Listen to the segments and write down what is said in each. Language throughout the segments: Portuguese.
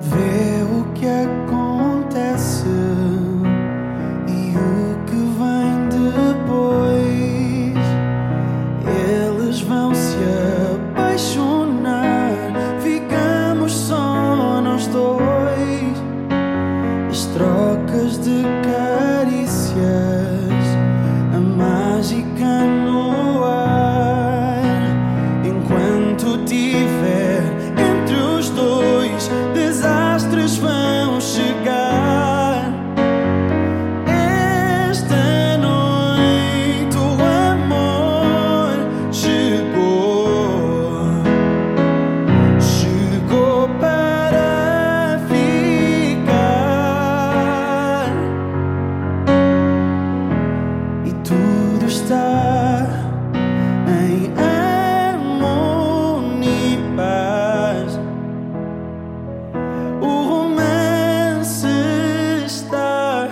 Vê o que acontece e o que vem depois. Eles vão se apaixonar, ficamos só nós dois. As trocas de carícias, tudo está em harmonia e paz. O romance está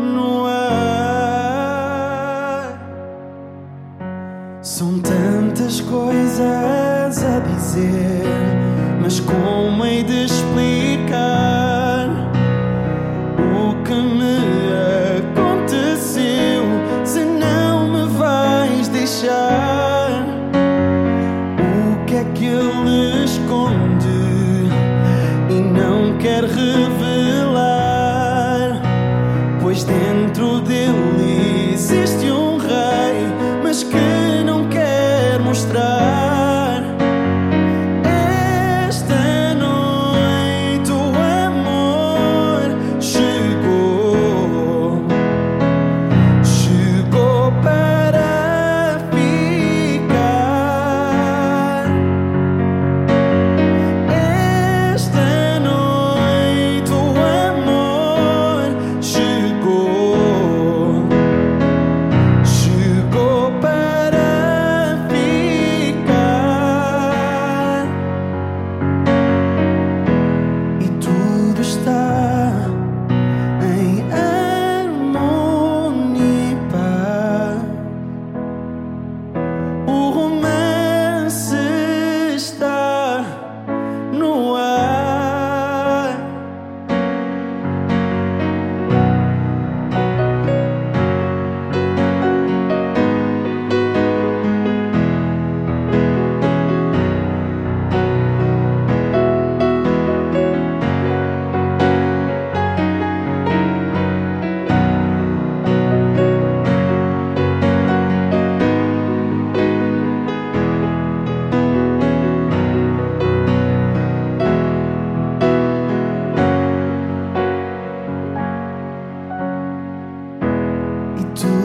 no ar. São tantas coisas a dizer, mas como hei de explicar o que me Pois dentro dele existe um e